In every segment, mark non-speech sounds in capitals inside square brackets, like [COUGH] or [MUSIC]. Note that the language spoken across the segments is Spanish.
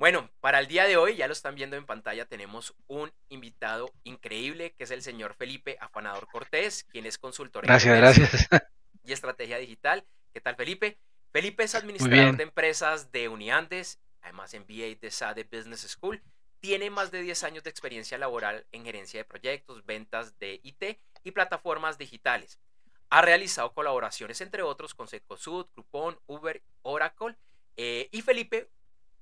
Bueno, para el día de hoy, ya lo están viendo en pantalla, tenemos un invitado increíble que es el señor Felipe Afanador Cortés, quien es consultor gracias, gracias. [LAUGHS] y estrategia digital. ¿Qué tal, Felipe? Felipe es administrador de empresas de Uniandes, además MBA de SADE Business School. Tiene más de 10 años de experiencia laboral en gerencia de proyectos, ventas de IT y plataformas digitales. Ha realizado colaboraciones, entre otros, con Secosud, Groupon, Uber, Oracle. Eh, y Felipe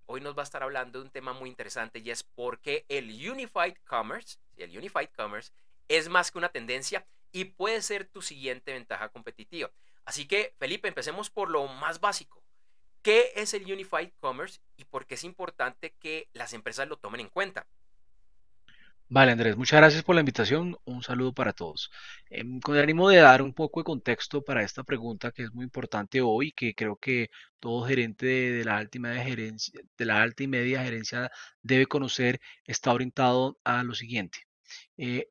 hoy nos va a estar hablando de un tema muy interesante y es por qué el Unified Commerce, el Unified Commerce es más que una tendencia y puede ser tu siguiente ventaja competitiva. Así que, Felipe, empecemos por lo más básico. ¿Qué es el Unified Commerce y por qué es importante que las empresas lo tomen en cuenta? Vale, Andrés, muchas gracias por la invitación. Un saludo para todos. Em, con el ánimo de dar un poco de contexto para esta pregunta que es muy importante hoy, que creo que todo gerente de, la alta y media gerencia, de la alta y media gerencia debe conocer, está orientado a lo siguiente. Eh,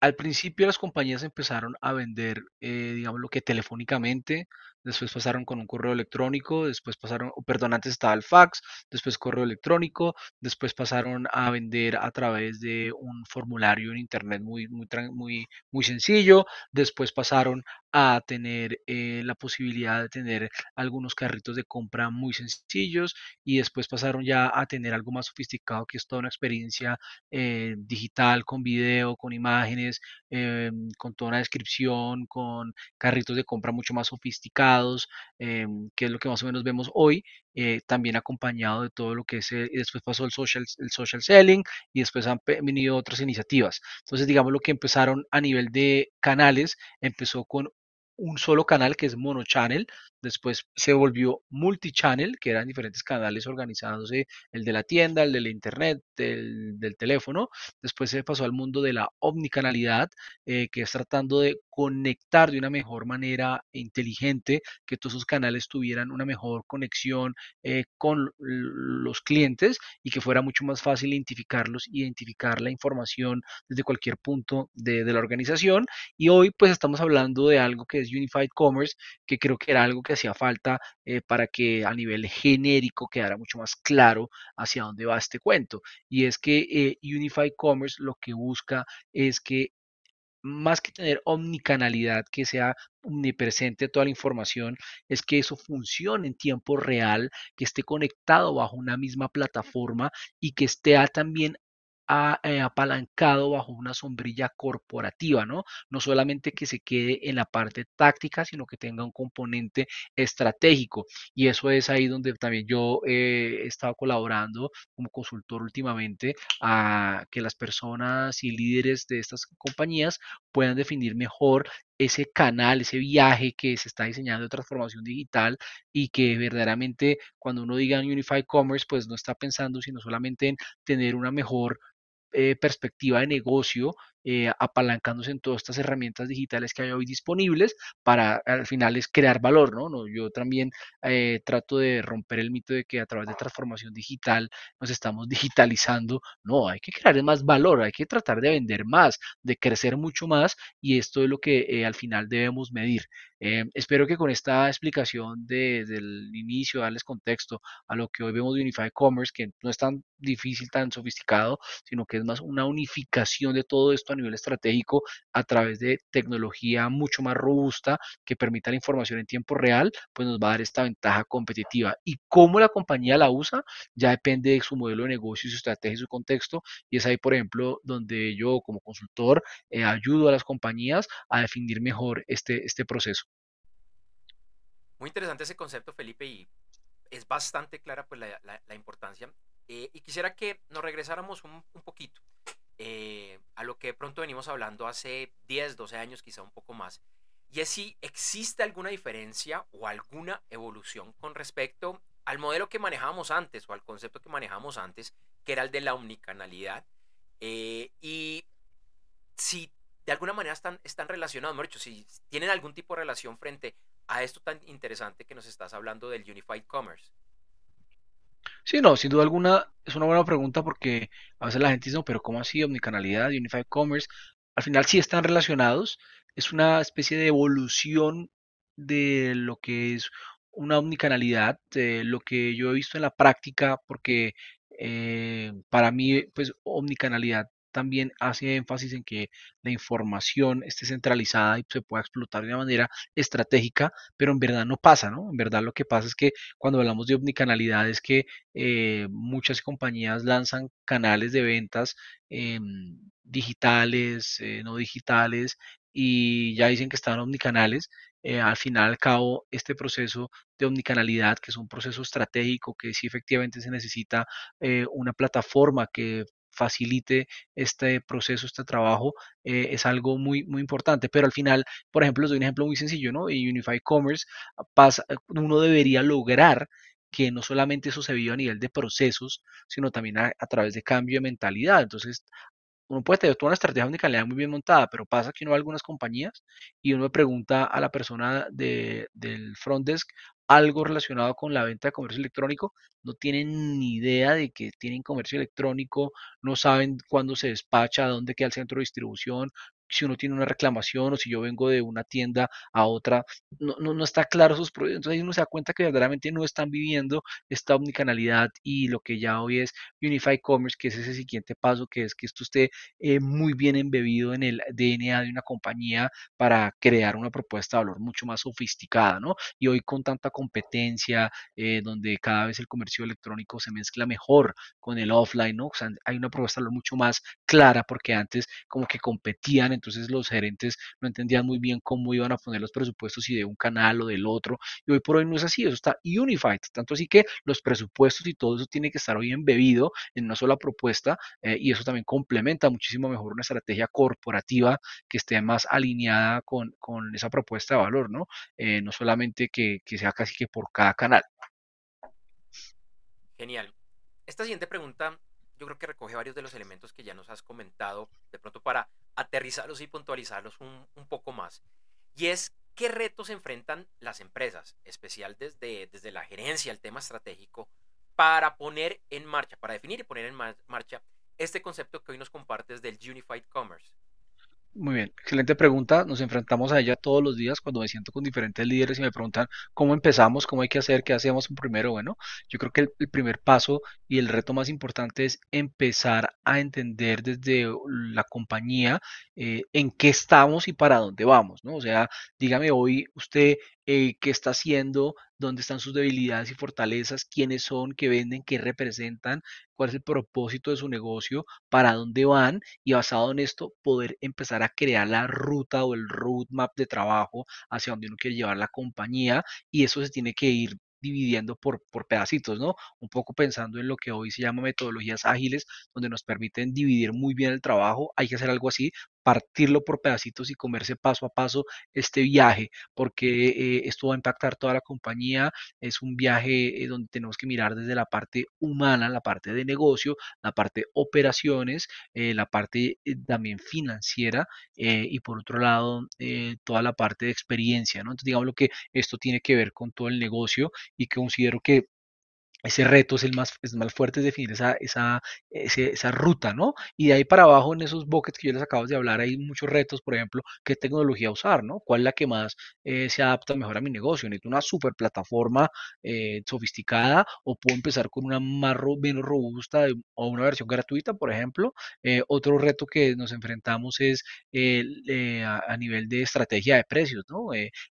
al principio las compañías empezaron a vender, eh, digamos, lo que telefónicamente, después pasaron con un correo electrónico, después pasaron, perdón, antes estaba el fax, después correo electrónico, después pasaron a vender a través de un formulario en internet muy, muy, muy, muy sencillo, después pasaron a tener eh, la posibilidad de tener algunos carritos de compra muy sencillos y después pasaron ya a tener algo más sofisticado que es toda una experiencia eh, digital con video, con imágenes, em, con toda una descripción, con carritos de compra mucho más sofisticados Em, que es lo que más o menos vemos hoy, eh, también acompañado de todo lo que es, y después pasó el social, el social selling y después han venido otras iniciativas. Entonces, digamos lo que empezaron a nivel de canales, empezó con un solo canal que es monochannel, después se volvió multichannel, que eran diferentes canales organizándose, el de la tienda, el de la internet, del, del teléfono, después se pasó al mundo de la omnicanalidad, eh, que es tratando de conectar de una mejor manera inteligente, que todos esos canales tuvieran una mejor conexión eh, con los clientes y que fuera mucho más fácil identificarlos, identificar la información desde cualquier punto de, de la organización. Y hoy pues estamos hablando de algo que es Unified Commerce, que creo que era algo que hacía falta eh, para que a nivel genérico quedara mucho más claro hacia dónde va este cuento. Y es que eh, Unified Commerce lo que busca es que más que tener omnicanalidad, que sea omnipresente toda la información, es que eso funcione en tiempo real, que esté conectado bajo una misma plataforma y que esté también eh, apalancado bajo una sombrilla corporativa, ¿no? No solamente que se quede en la parte táctica, sino que tenga un componente estratégico. Y eso es ahí donde también yo he estado colaborando como consultor últimamente a que las personas y líderes de estas compañías puedan definir mejor ese canal, ese viaje que se está diseñando de transformación digital y que verdaderamente cuando uno diga Unified Commerce, pues no está pensando sino solamente en tener una mejor eh, perspectiva de negocio, eh, apalancándose en todas estas herramientas digitales que hay hoy disponibles para al final es crear valor, ¿no? no yo también eh, trato de romper el mito de que a través de transformación digital nos estamos [LAUGHS] digitalizando, no, hay que crear más valor, hay que tratar de vender más, de crecer mucho más y esto es lo que al final debemos medir. espero que con esta explicación desde el inicio, darles contexto a lo que hoy vemos de Unified Commerce, que no es tan difícil, tan sofisticado, sino que es más una unificación de todo esto a nivel estratégico a través de tecnología mucho más robusta que permita la información en tiempo real, pues nos va a dar esta ventaja competitiva. Y cómo la compañía la usa ya depende de su modelo de negocio, su estrategia y su contexto. Y es ahí, por ejemplo, donde yo como consultor eh, ayudo a las compañías a definir mejor este, este proceso. Muy interesante ese concepto, Felipe, y es bastante clara pues, la, importancia. Eh, y quisiera que nos regresáramos un, un poquito eh, a lo que de pronto venimos hablando hace 10, 12 años, quizá un poco más, y es si existe alguna diferencia o alguna evolución con respecto al modelo que manejábamos antes o al concepto que manejábamos antes, que era el de la omnicanalidad, eh, y si de alguna manera están, están relacionados, mejor dicho, si tienen algún tipo de relación frente a esto tan interesante que nos estás hablando del Unified Commerce. Sí, no, sin duda alguna es una buena pregunta porque a veces la gente dice, no, pero ¿cómo así? Omnicanalidad, Unified Commerce. Al final sí están relacionados. Es una especie de evolución de lo que es una omnicanalidad, lo que yo he visto en la práctica, porque eh, para mí, pues omnicanalidad también hace énfasis en que la información esté centralizada y se pueda explotar de una manera estratégica, pero en verdad no pasa, ¿no? En verdad lo que pasa es que cuando hablamos de omnicanalidad es que eh, muchas compañías lanzan canales de ventas em, digitales, eh, no digitales, y ya dicen que están omnicanales. Eh, al final, al cabo, este proceso de omnicanalidad, que es un proceso estratégico, que sí efectivamente se necesita una plataforma que facilite este proceso, este trabajo, eh, es algo muy, muy importante. Pero al final, por ejemplo, les doy un ejemplo muy sencillo, ¿no? En Unified Commerce pasa, uno debería lograr que no solamente eso se viva a nivel de procesos, sino también a, a través de cambio de mentalidad. Entonces, uno puede tener toda una estrategia omnicanalidad muy bien montada, pero pasa que uno va a algunas compañías y uno le pregunta a la persona de, del front desk algo relacionado con la venta de comercio electrónico, no tienen ni idea de que tienen comercio electrónico, no saben cuándo se despacha, dónde queda el centro de distribución, si uno tiene una reclamación o si yo vengo de una tienda a otra, no, no, no está claro sus procesos. Entonces ahí uno se da cuenta que verdaderamente no están viviendo esta omnicanalidad y lo que ya hoy es Unified Commerce, que es ese siguiente paso, que es que esto esté eh, muy bien embebido en el DNA de una compañía para crear una propuesta de valor mucho más sofisticada, ¿no? Y hoy con tanta competencia, eh, donde cada vez el comercio electrónico se mezcla mejor con el offline, ¿no? O sea, hay una propuesta de valor mucho más clara porque antes como que competían entonces los gerentes no entendían muy bien cómo iban a poner los presupuestos y de un canal o del otro, y hoy por hoy no es así, eso está unified, tanto así que los presupuestos y todo eso tiene que estar hoy embebido en una sola propuesta, eh, y eso también complementa muchísimo mejor una estrategia corporativa que esté más alineada con, con esa propuesta de valor, ¿no? Eh, no solamente que, que sea casi que por cada canal. Genial. Esta siguiente pregunta yo creo que recoge varios de los elementos que ya nos has comentado, de pronto para aterrizarlos y puntualizarlos un, un poco más. Y es qué retos enfrentan las empresas, especial desde, desde la gerencia, el tema estratégico, para poner en marcha, para definir y poner en marcha este concepto que hoy nos compartes del Unified Commerce. Muy bien, excelente pregunta. Nos enfrentamos a ella todos los días cuando me siento con diferentes líderes y me preguntan cómo empezamos, cómo hay que hacer, qué hacemos primero. Bueno, yo creo que el, primer paso y el reto más importante es empezar a entender desde la compañía eh, en qué estamos y para dónde vamos, ¿no? O sea, dígame hoy usted eh, qué está haciendo, dónde están sus debilidades y fortalezas, quiénes son, qué venden, qué representan, cuál es el propósito de su negocio, para dónde van y basado en esto poder empezar a crear la ruta o el roadmap de trabajo hacia donde uno quiere llevar la compañía y eso se tiene que ir dividiendo por, por pedacitos, ¿no? Un poco pensando en lo que hoy se llama metodologías ágiles, donde nos permiten dividir muy bien el trabajo. Hay que hacer algo así partirlo por pedacitos y comerse paso a paso este viaje, porque eh, esto va a impactar toda la compañía. Es un viaje eh, donde tenemos que mirar desde la parte humana, la parte de negocio, la parte operaciones, eh, la parte también financiera y por otro lado toda la parte de experiencia, ¿no? Entonces digamos lo que esto tiene que ver con todo el negocio y considero que ese reto es el más, es más fuerte, es definir esa, esa, esa ruta, ¿no? Y de ahí para abajo, en esos buckets que yo les acabo de hablar, hay muchos retos, por ejemplo, qué tecnología usar, ¿no? ¿Cuál es la que más eh, se adapta mejor a mi negocio? ¿Necesito una super plataforma eh, sofisticada o puedo empezar con una más menos robusta o una versión gratuita, por ejemplo? Eh, otro reto que nos enfrentamos es a, a, nivel de estrategia de precios, ¿no?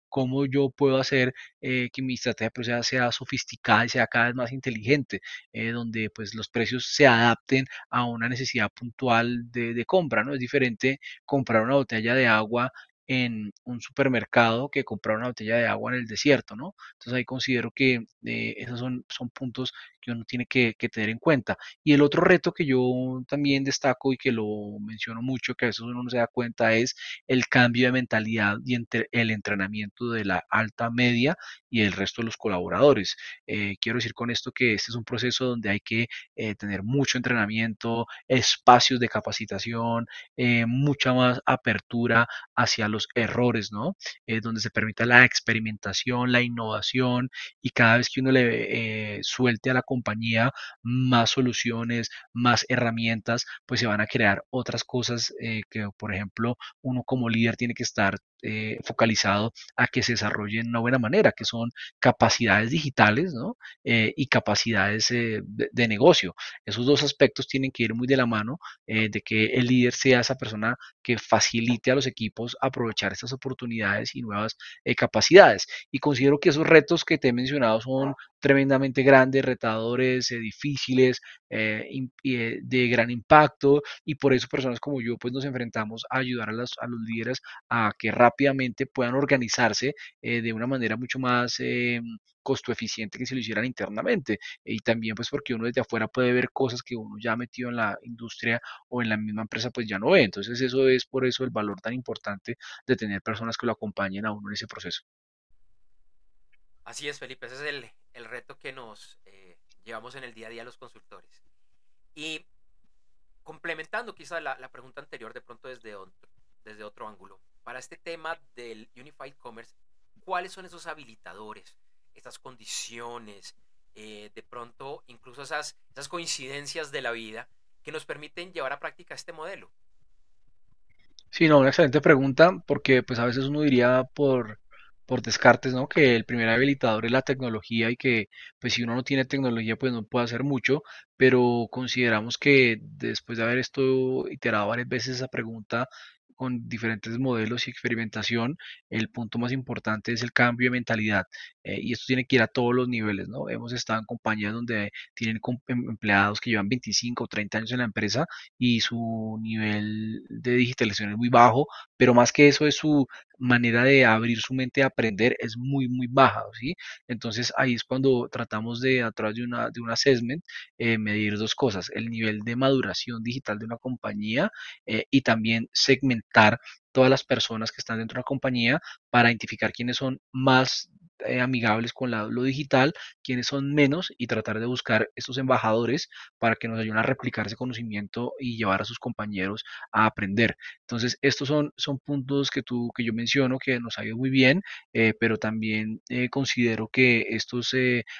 ¿Cómo yo puedo hacer que mi estrategia de precios sea sofisticada y sea cada vez más inteligente, eh, donde pues los precios se adapten a una necesidad puntual de, compra, ¿no? Es diferente comprar una botella de agua en un supermercado que comprar una botella de agua en el desierto, ¿no? Entonces ahí considero que eh, esos son, son puntos que uno tiene que, tener en cuenta. Y el otro reto que yo también destaco y que lo menciono mucho, que a veces uno no se da cuenta, es el cambio de mentalidad y entre el entrenamiento de la alta media y el resto de los colaboradores. Eh, quiero decir con esto que este es un proceso donde hay que eh, tener mucho entrenamiento, espacios de capacitación, eh, mucha más apertura hacia los errores, ¿no? donde se permita la experimentación, la innovación y cada vez que uno le suelte a la compañía más soluciones, más herramientas, pues se van a crear otras cosas eh, que, por ejemplo, uno como líder tiene que estar eh, focalizado a que se desarrollen de una buena manera, que son capacidades digitales ¿no? Eh, y capacidades de, de, negocio. Esos dos aspectos tienen que ir muy de la mano de que el líder sea esa persona que facilite a los equipos aprovechar estas oportunidades y nuevas capacidades. Y considero que esos retos que te he mencionado son tremendamente grandes, retadores, difíciles, de gran impacto y por eso personas como yo pues nos enfrentamos a ayudar a, a los líderes a que rápidamente puedan organizarse eh, de una manera mucho más eh, costo eficiente que si lo hicieran internamente. Y también pues porque uno desde afuera puede ver cosas que uno ya metido en la industria o en la misma empresa pues ya no ve. Entonces eso es por eso el valor tan importante de tener personas que lo acompañen a uno en ese proceso. Así es Felipe ese es el, el reto que nos eh, llevamos en el día a día los consultores. Y complementando quizá la, la pregunta anterior de pronto desde otro, desde otro ángulo, para este tema del Unified Commerce, ¿cuáles son esos habilitadores, esas condiciones, eh, de pronto incluso esas, esas coincidencias de la vida que nos permiten llevar a práctica este modelo? Sí, no, una excelente pregunta, porque pues a veces uno diría por, por descartes, ¿no? Que el primer habilitador es la tecnología y que pues si uno no tiene tecnología pues no puede hacer mucho, pero consideramos que después de haber esto iterado varias veces esa pregunta con diferentes modelos y experimentación, el punto más importante es el cambio de mentalidad. Eh, y esto tiene que ir a todos los niveles, ¿no? Hemos estado en compañías donde tienen em, empleados que llevan 25 o 30 años en la empresa y su nivel de digitalización es muy bajo, pero más que eso es su manera de abrir su mente a aprender es muy, muy baja, ¿sí? Entonces ahí es cuando tratamos de, a través de, una, de un assessment, eh, medir dos cosas, el nivel de maduración digital de una compañía eh, y también segmentar todas las personas que están dentro de la compañía para identificar quiénes son más eh, amigables con lo digital, quienes son menos y tratar de buscar estos embajadores para que nos ayuden a replicar ese conocimiento y llevar a sus compañeros a aprender. Entonces, estos son, son puntos que, tú, que yo menciono que nos ha ido muy bien, eh, pero también eh, considero que estos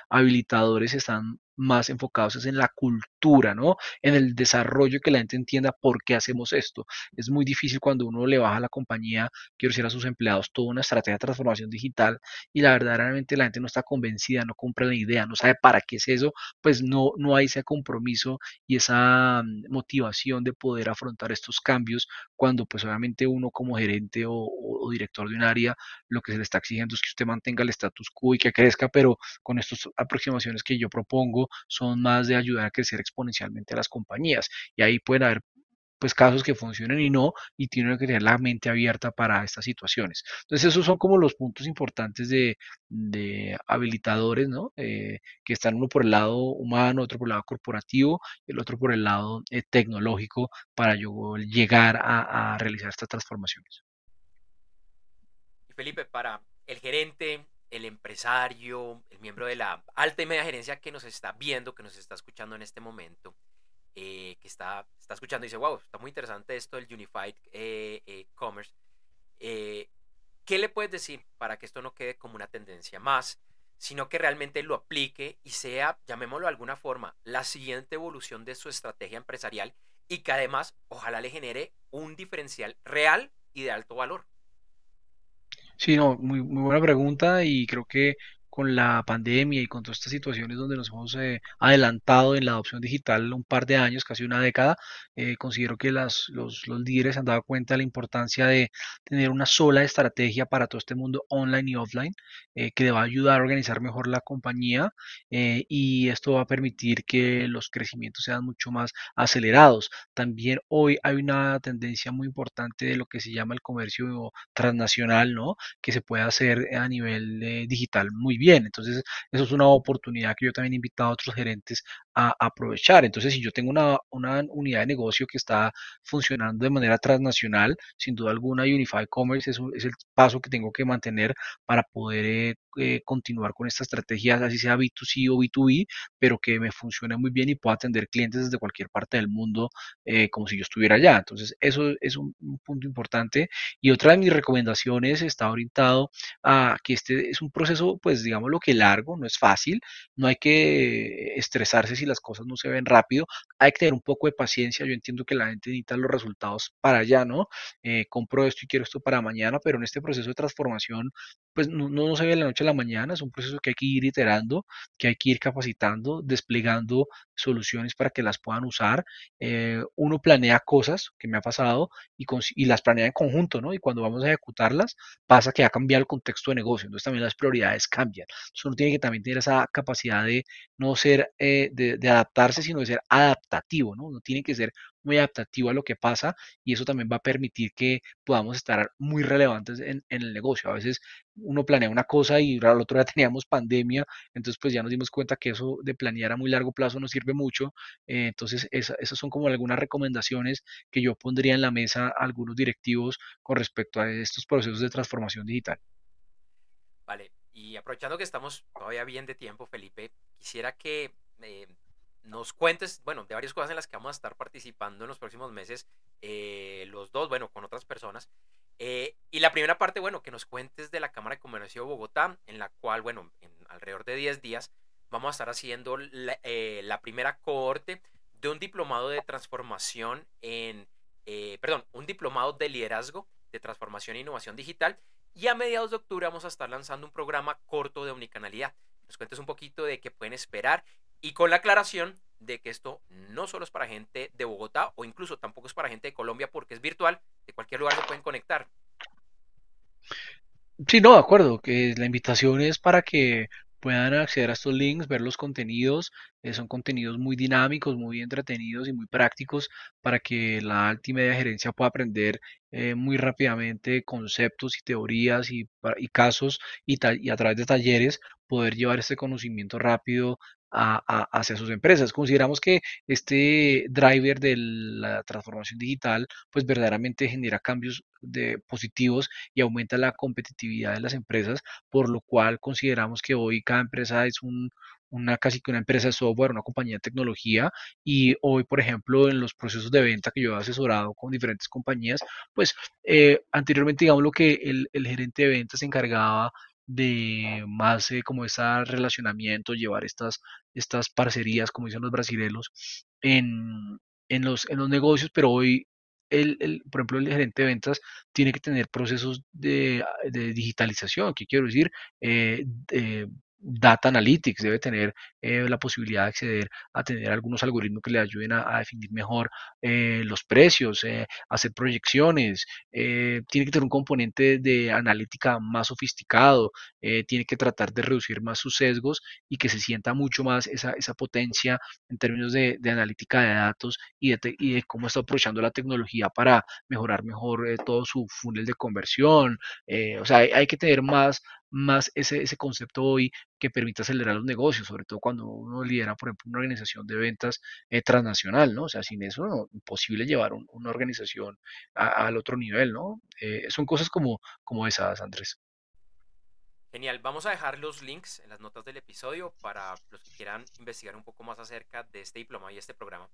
habilitadores están más enfocados en la cultura, ¿no? En el desarrollo, que la gente entienda por qué hacemos esto. Es muy difícil cuando uno le baja a la compañía, quiero decir a sus empleados, toda una estrategia de transformación digital y la verdaderamente la gente no está convencida, no compra la idea, no sabe para qué es eso, pues no, no hay ese compromiso y esa mm, motivación de poder afrontar estos cambios cuando pues obviamente uno como gerente o director de un área lo que se le está exigiendo es que usted mantenga el status quo y que crezca, pero con estas aproximaciones que yo propongo son más de ayudar a crecer exponencialmente a las compañías. Y ahí pueden haber pues casos que funcionen y no, y tienen que tener la mente abierta para estas situaciones. Entonces esos son como los puntos importantes de, habilitadores, ¿no? Eh, que están uno por el lado humano, otro por el lado corporativo, y el otro por el lado eh, tecnológico para yo llegar a, a realizar estas transformaciones. Y Felipe, para el gerente, el empresario, el miembro de la alta y media gerencia que nos está viendo, que nos está escuchando en este momento, eh, que está, está escuchando y dice, wow, está muy interesante esto del Unified eh, eh, Commerce. ¿Qué le puedes decir para que esto no quede como una tendencia más, sino que realmente lo aplique y sea, llamémoslo de alguna forma, la siguiente evolución de su estrategia empresarial y que además ojalá le genere un diferencial real y de alto valor? Sí, no, muy, muy buena pregunta y creo que con la pandemia y con todas estas situaciones donde nos hemos eh, adelantado en la adopción digital un par de años, casi una década, eh, considero que las, los, los, líderes han dado cuenta de la importancia de tener una sola estrategia para todo este mundo online y offline, eh, que va a ayudar a organizar mejor la compañía y esto va a permitir que los crecimientos sean mucho más acelerados. También hoy hay una tendencia muy importante de lo que se llama el comercio transnacional, ¿no? Que se puede hacer a nivel digital muy bien. Entonces, eso es una oportunidad que yo también he invitado a otros gerentes a, aprovechar. Entonces, si yo tengo una, una, unidad de negocio que está funcionando de manera transnacional, sin duda alguna, Unified Commerce es, es el paso que tengo que mantener para poder eh, eh, continuar con esta estrategia, así sea B2C o B2B, pero que me funcione muy bien y pueda atender clientes desde cualquier parte del mundo eh, como si yo estuviera allá. Entonces, eso es un, un punto importante. Y otra de mis recomendaciones está orientado a que este es un proceso, pues, digamos lo que largo, no es fácil, no hay que estresarse si las cosas no se ven rápido, hay que tener un poco de paciencia, yo entiendo que la gente necesita los resultados para allá, ¿no? Eh, compro esto y quiero esto para mañana, pero en este proceso de transformación, pues no, se ve de la noche a la mañana, es un proceso que hay que ir iterando, que hay que ir capacitando, desplegando soluciones para que las puedan usar. Eh, uno planea cosas, que me ha pasado, y, y las planea en conjunto, ¿no? Y cuando vamos a ejecutarlas, pasa que ha cambiado el contexto de negocio, entonces también las prioridades cambian. Entonces uno tiene que también tener esa capacidad de no ser, eh, de, de, adaptarse, sino de ser adaptativo, ¿no? Uno tiene que ser muy adaptativo a lo que pasa y eso también va a permitir que podamos estar muy relevantes en, el negocio. A veces uno planea una cosa y al otro día [LAUGHS] teníamos pandemia, entonces pues ya nos dimos cuenta que eso de planear a muy largo plazo no sirve mucho. Eh, entonces esa, esas son como algunas recomendaciones que yo pondría en la mesa a algunos directivos con respecto a estos procesos de transformación digital. Vale, y aprovechando que estamos todavía bien de tiempo, Felipe, quisiera que eh, nos cuentes, bueno, de varias cosas en las que vamos a estar participando en los próximos meses, eh, los dos, bueno, con otras personas. Eh, y la primera parte, bueno, que nos cuentes de la Cámara de Comercio de Bogotá, en la cual, bueno, en alrededor de 10 días vamos a estar haciendo la, eh, la primera cohorte de un diplomado de transformación en, perdón, un diplomado de liderazgo de transformación e innovación digital. Y a mediados de octubre vamos a estar lanzando un programa corto de omnicanalidad. Nos cuentes un poquito de qué pueden esperar y con la aclaración de que esto no solo es para gente de Bogotá o incluso tampoco es para gente de Colombia porque es virtual, de cualquier lugar se pueden conectar. Sí, no, de acuerdo, que la invitación es para que puedan acceder a estos links, ver los contenidos. Eh, son contenidos muy dinámicos, muy entretenidos y muy prácticos para que la alta y media gerencia pueda aprender eh, muy rápidamente conceptos y teorías y, y casos y, y, a través de talleres poder llevar este conocimiento rápido hacia sus empresas. Consideramos que este driver de la transformación digital pues verdaderamente genera cambios de positivos y aumenta la competitividad de las empresas, por lo cual consideramos que hoy cada empresa es un, una casi que una empresa de software, una compañía de tecnología y hoy, por ejemplo, en los procesos de venta que yo he asesorado con diferentes compañías, pues eh, anteriormente digamos lo que el, el gerente de ventas se encargaba de más eh, como ese relacionamiento, llevar estas, estas parcerías, como dicen los brasileños, en, en, los, en los negocios, pero hoy el, el, por ejemplo, el gerente de ventas tiene que tener procesos de, de digitalización, ¿qué quiero decir? Eh, Data Analytics debe tener eh, la posibilidad de acceder a tener algunos algoritmos que le ayuden a, definir mejor eh, los precios, eh, hacer proyecciones, tiene que tener un componente de analítica más sofisticado, tiene que tratar de reducir más sus sesgos y que se sienta mucho más esa, esa potencia en términos de, analítica de datos y de, cómo está aprovechando la tecnología para mejorar mejor todo su funnel de conversión. o sea, hay que tener más más ese, ese concepto hoy que permite acelerar los negocios, sobre todo cuando uno lidera, por ejemplo, una organización de ventas eh, transnacional, ¿no? O sea, sin eso no, imposible llevar una organización al otro nivel, ¿no? Eh, son cosas como, como esas, Andrés. Genial, vamos a dejar los links en las notas del episodio para los que quieran investigar un poco más acerca de este diploma y este programa.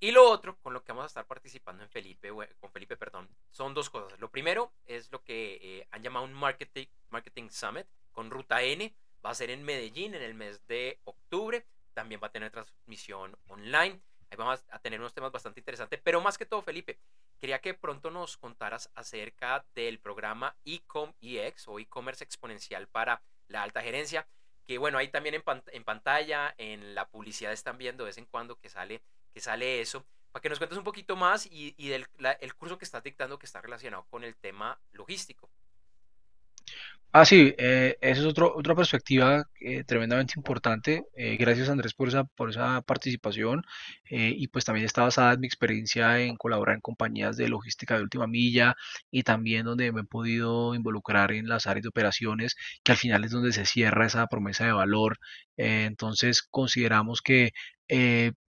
Y lo otro con lo que vamos a estar participando en Felipe, con Felipe, perdón, son dos cosas. Lo primero es lo que eh, han llamado un marketing, marketing Summit con Ruta N. Va a ser en Medellín en el mes de octubre. También va a tener transmisión online. Ahí vamos a tener unos temas bastante interesantes. Pero más que todo, Felipe, quería que pronto nos contaras acerca del programa Ecom EX o e-commerce exponencial para la alta gerencia. Que bueno, ahí también en, en pantalla, en la publicidad están viendo de vez en cuando que sale sale eso, para que nos cuentes un poquito más y, del el curso que estás dictando que está relacionado con el tema logístico. Ah, sí, eh, esa es otro, otra perspectiva eh, tremendamente importante. Eh, gracias Andrés por esa, por esa participación y pues también está basada en mi experiencia en colaborar en compañías de logística de última milla y también donde me he podido involucrar en las áreas de operaciones, que al final es donde se cierra esa promesa de valor. entonces consideramos que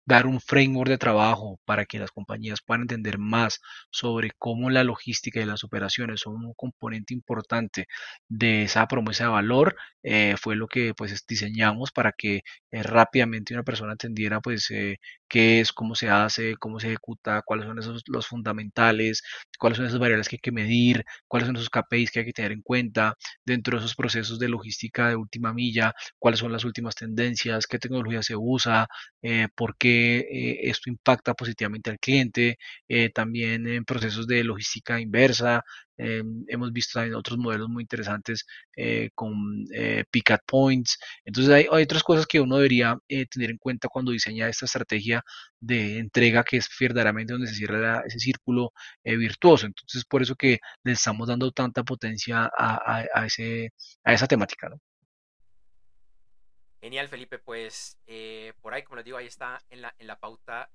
dar un framework de trabajo para que las compañías puedan entender más sobre cómo la logística y las operaciones son un componente importante de esa promesa de valor eh, fue lo que pues diseñamos para que eh, rápidamente una persona entendiera pues eh, qué es, cómo se hace, cómo se ejecuta, cuáles son esos los fundamentales, cuáles son esas variables que hay que medir, cuáles son esos KPIs que hay que tener en cuenta dentro de esos procesos de logística de última milla, cuáles son las últimas tendencias, qué tecnología se usa, eh, por qué eh, esto impacta positivamente al cliente, eh, también en procesos de logística inversa, eh, hemos visto también otros modelos muy interesantes eh, con eh, pick at points. Entonces hay, otras cosas que uno debería eh, tener en cuenta cuando diseña esta estrategia de entrega que es verdaderamente donde se cierra ese círculo virtuoso. Entonces por eso que le estamos dando tanta potencia a, ese, a esa temática. Genial, Felipe. Pues por ahí, como les digo, ahí está en la, en la pauta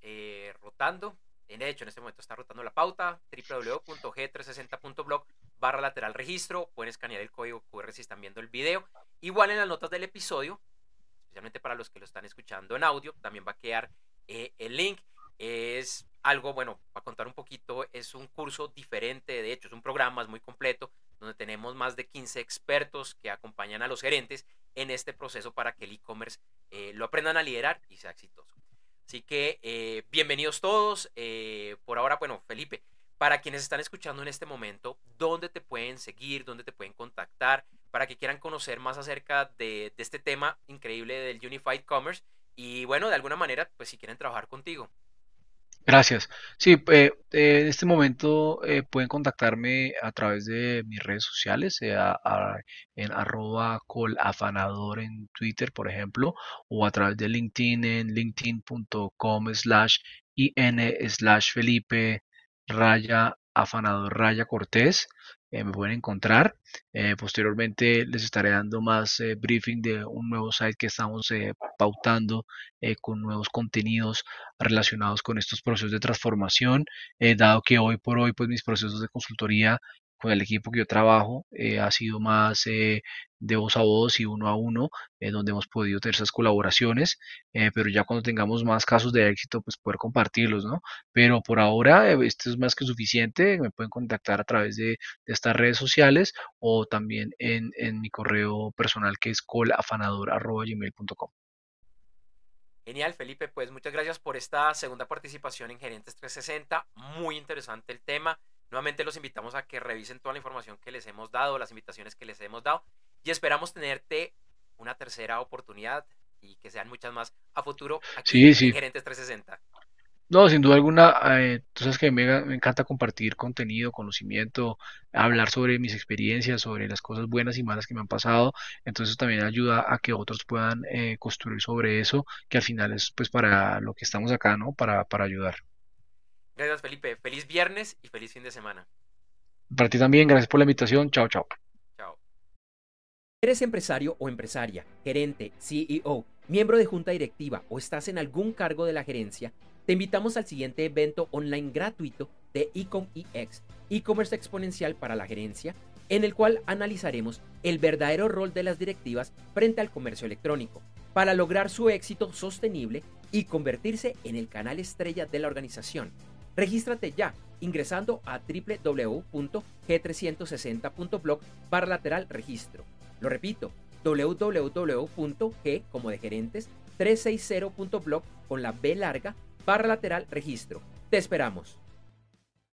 rotando. En hecho, en este momento está rotando la pauta www.g360.blog barra lateral registro. Pueden escanear el código QR si están viendo el video. Igual en las notas del episodio, especialmente para los que lo están escuchando en audio, también va a quedar eh, el link. Es algo, bueno, para contar un poquito, es un curso diferente, de hecho, es un programa, es muy completo, donde tenemos más de 15 expertos que acompañan a los gerentes en este proceso para que el e-commerce eh, lo aprendan a liderar y sea exitoso. Así que eh, bienvenidos todos. Eh, por ahora, bueno, Felipe, para quienes están escuchando en este momento, ¿dónde te pueden seguir? ¿Dónde te pueden contactar? Para que quieran conocer más acerca de, de este tema increíble del Unified Commerce. Y bueno, de alguna manera, pues si quieren trabajar contigo. Gracias. Sí, eh, eh, en este momento eh, pueden contactarme a través de mis redes sociales, a- en arroba colafanador en Twitter, por ejemplo, o a través de LinkedIn en linkedin.com slash in slash Felipe raya afanador raya Cortés. Eh, me pueden encontrar. Eh, posteriormente les estaré dando más eh, briefing de un nuevo site que estamos pautando con nuevos contenidos relacionados con estos procesos de transformación, dado que hoy por hoy pues mis procesos de consultoría con el equipo que yo trabajo eh, ha sido más eh, de voz a voz y uno a uno, eh, donde hemos podido tener esas colaboraciones, eh, pero ya cuando tengamos más casos de éxito, pues poder compartirlos, ¿no? Pero por ahora esto es más que suficiente, me pueden contactar a través de, de estas redes sociales o también en, en mi correo personal que es colafanador.gmail.com. Genial, Felipe. Pues muchas gracias por esta segunda participación en Gerentes 360. Muy interesante el tema. Nuevamente los invitamos a que revisen toda la información que les hemos dado, las invitaciones que les hemos dado y esperamos tenerte una tercera oportunidad y que sean muchas más a futuro aquí Sí, en sí. Gerentes 360. No, sin duda alguna, eh, tú sabes que me, me encanta compartir contenido, conocimiento, hablar sobre mis experiencias, sobre las cosas buenas y malas que me han pasado. Entonces también ayuda a que otros puedan eh, construir sobre eso, que al final es pues para lo que estamos acá, ¿no? Para, para ayudar. Gracias, Felipe. Feliz viernes y feliz fin de semana. Para ti también, gracias por la invitación. Chao, chao. Chao. ¿Eres empresario o empresaria, gerente, CEO, miembro de junta directiva o estás en algún cargo de la gerencia? Te invitamos al siguiente evento online gratuito de Ecom EX, e-commerce exponencial para la gerencia, en el cual analizaremos el verdadero rol de las directivas frente al comercio electrónico, para lograr su éxito sostenible y convertirse en el canal estrella de la organización. Regístrate ya ingresando a www.g360.blog barra lateral registro. Lo repito, www.g como de gerentes 360.blog con la B larga barra lateral registro. Te esperamos.